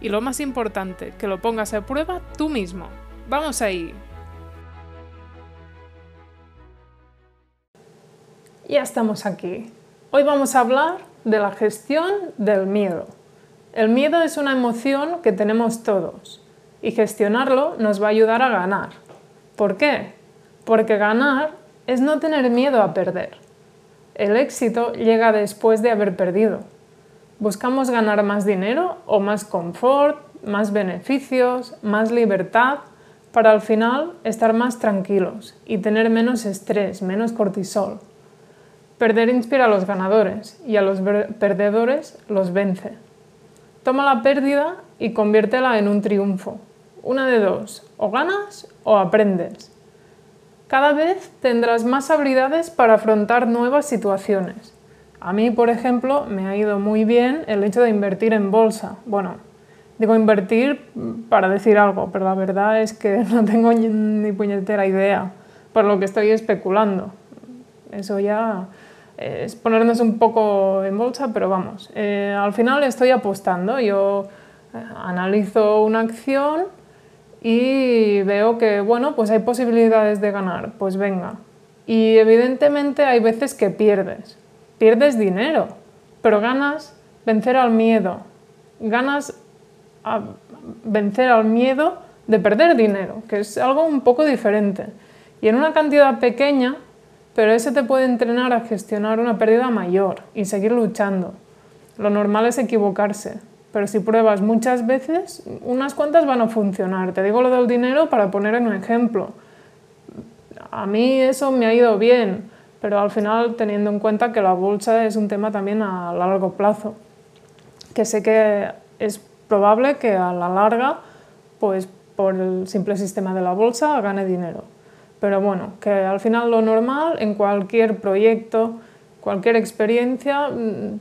Y lo más importante, que lo pongas a prueba tú mismo. ¡Vamos ahí! Ya estamos aquí. Hoy vamos a hablar de la gestión del miedo. El miedo es una emoción que tenemos todos y gestionarlo nos va a ayudar a ganar. ¿Por qué? Porque ganar es no tener miedo a perder. El éxito llega después de haber perdido. Buscamos ganar más dinero o más confort, más beneficios, más libertad, para al final estar más tranquilos y tener menos estrés, menos cortisol. Perder inspira a los ganadores y a los perdedores los vence. Toma la pérdida y conviértela en un triunfo. Una de dos, o ganas o aprendes. Cada vez tendrás más habilidades para afrontar nuevas situaciones a mí, por ejemplo, me ha ido muy bien el hecho de invertir en bolsa. Bueno, digo invertir para decir algo, pero la verdad es que no tengo ni puñetera idea por lo que estoy especulando. Eso ya es ponernos un poco en bolsa, pero vamos, eh, al final estoy apostando. Yo eh, analizo una acción y veo que, bueno, pues hay posibilidades de ganar, pues venga. Y evidentemente hay veces que pierdes pierdes dinero, pero ganas vencer al miedo, ganas a vencer al miedo de perder dinero, que es algo un poco diferente. Y en una cantidad pequeña, pero eso te puede entrenar a gestionar una pérdida mayor y seguir luchando. Lo normal es equivocarse, pero si pruebas muchas veces, unas cuantas van a funcionar. Te digo lo del dinero para poner en un ejemplo. A mí eso me ha ido bien pero al final teniendo en cuenta que la bolsa es un tema también a largo plazo, que sé que es probable que a la larga, pues por el simple sistema de la bolsa, gane dinero. Pero bueno, que al final lo normal en cualquier proyecto, cualquier experiencia mm,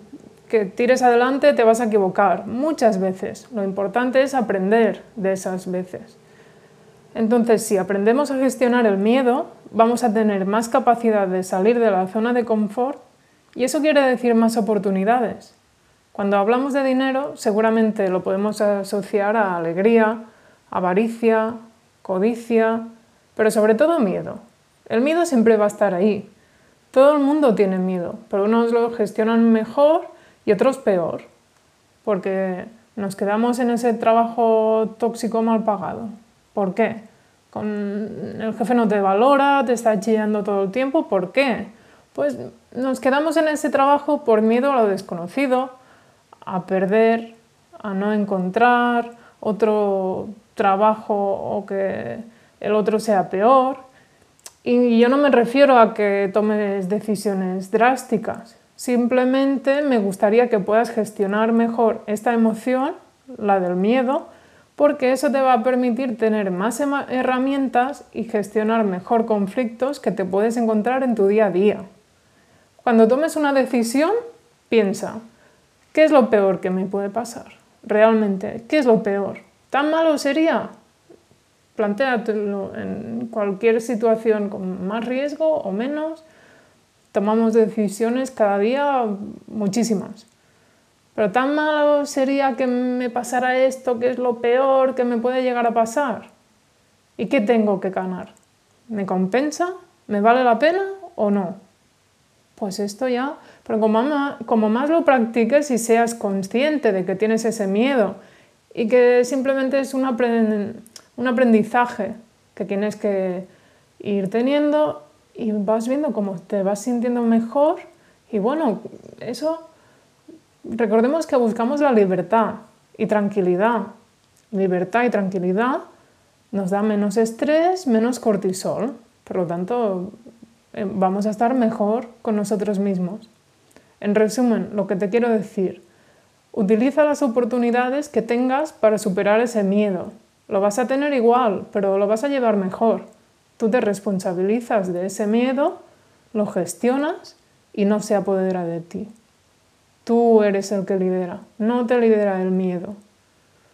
que tires adelante te vas a equivocar muchas veces. Lo importante es aprender de esas veces. Entonces, si aprendemos a gestionar el miedo, vamos a tener más capacidad de salir de la zona de confort y eso quiere decir más oportunidades. Cuando hablamos de dinero, seguramente lo podemos asociar a alegría, avaricia, codicia, pero sobre todo miedo. El miedo siempre va a estar ahí. Todo el mundo tiene miedo, pero unos lo gestionan mejor y otros peor, porque nos quedamos en ese trabajo tóxico mal pagado. ¿Por qué? el jefe no te valora, te está chillando todo el tiempo. ¿Por qué? Pues nos quedamos en ese trabajo por miedo a lo desconocido, a perder, a no encontrar otro trabajo o que el otro sea peor. Y yo no me refiero a que tomes decisiones drásticas. Simplemente me gustaría que puedas gestionar mejor esta emoción, la del miedo, porque eso te va a permitir tener más herramientas y gestionar mejor conflictos que te puedes encontrar en tu día a día. Cuando tomes una decisión, piensa, ¿qué es lo peor que me puede pasar? Realmente, ¿qué es lo peor? ¿Tan malo sería? Plantéatelo en cualquier situación con más riesgo o menos. Tomamos decisiones cada día muchísimas. Pero tan malo sería que me pasara esto, que es lo peor que me puede llegar a pasar. ¿Y qué tengo que ganar? ¿Me compensa? ¿Me vale la pena o no? Pues esto ya, pero como más, como más lo practiques y seas consciente de que tienes ese miedo y que simplemente es un, aprendizaje que tienes que ir teniendo y vas viendo cómo te vas sintiendo mejor y bueno, eso recordemos que buscamos la libertad y tranquilidad. Libertad y tranquilidad nos da menos estrés, menos cortisol. Por lo tanto, eh, vamos a estar mejor con nosotros mismos. En resumen, lo que te quiero decir, Utiliza las oportunidades que tengas para superar ese miedo. Lo vas a tener igual, pero lo vas a llevar mejor. Tú te responsabilizas de ese miedo, lo gestionas y no se apodera de ti. Tú eres el que lidera, no te lidera el miedo.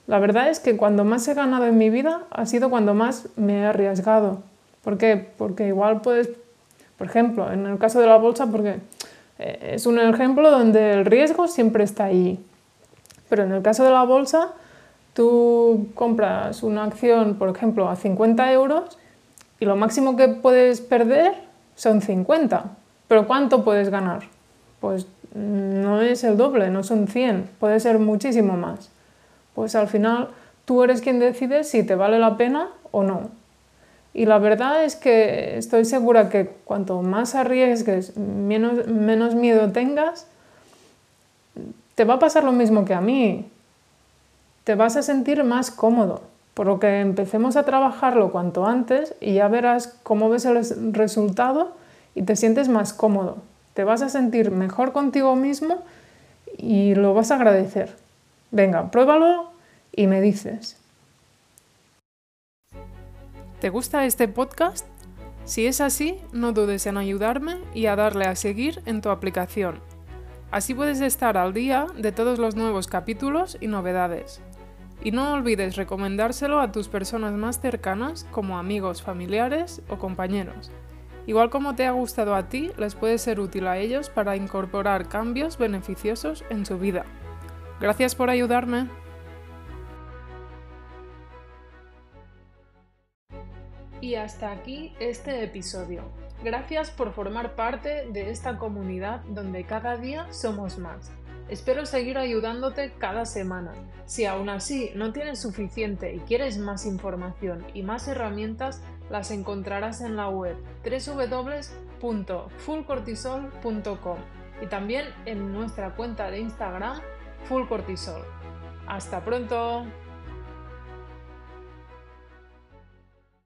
La verdad es que cuando más he ganado en mi vida ha sido cuando más me he arriesgado. ¿Por qué? Porque igual puedes, por ejemplo, en el caso de la bolsa, porque eh, es un ejemplo donde el riesgo siempre está ahí. Pero en el caso de la bolsa, tú compras una acción, por ejemplo, a 50 euros y lo máximo que puedes perder son 50. Pero ¿cuánto puedes ganar? Pues no es el doble, no son 100, puede ser muchísimo más pues al final tú eres quien decide si te vale la pena o no. Y la verdad es que estoy segura que cuanto más arriesgues, menos, menos miedo tengas, te va a pasar lo mismo que a mí. Te vas a sentir más cómodo. Por lo que empecemos a trabajarlo cuanto antes y ya verás cómo ves el resultado y te sientes más cómodo. Te vas a sentir mejor contigo mismo y lo vas a agradecer. Venga, pruébalo y me dices. ¿Te gusta este podcast? Si es así, no dudes en ayudarme y a darle a seguir en tu aplicación. Así puedes estar al día de todos los nuevos capítulos y novedades. Y no olvides recomendárselo a tus personas más cercanas como amigos, familiares o compañeros. Igual como te ha gustado a ti, les puede ser útil a ellos para incorporar cambios beneficiosos en su vida. Gracias por ayudarme. Y hasta aquí este episodio. Gracias por formar parte de esta comunidad donde cada día somos más. Espero seguir ayudándote cada semana. Si aún así no tienes suficiente y quieres más información y más herramientas, las encontrarás en la web www.fullcortisol.com y también en nuestra cuenta de Instagram Full Cortisol. Hasta pronto.